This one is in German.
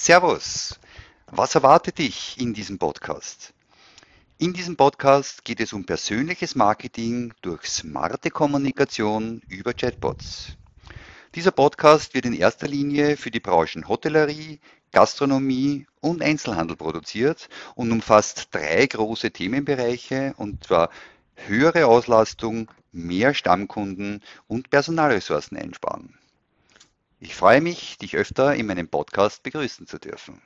Servus, was erwartet dich in diesem Podcast? In diesem Podcast geht es um persönliches Marketing durch smarte Kommunikation über Chatbots. Dieser Podcast wird in erster Linie für die Branchen Hotellerie, Gastronomie und Einzelhandel produziert und umfasst drei große Themenbereiche, und zwar höhere Auslastung, mehr Stammkunden und Personalressourcen einsparen. Ich freue mich, dich öfter in meinem Podcast begrüßen zu dürfen.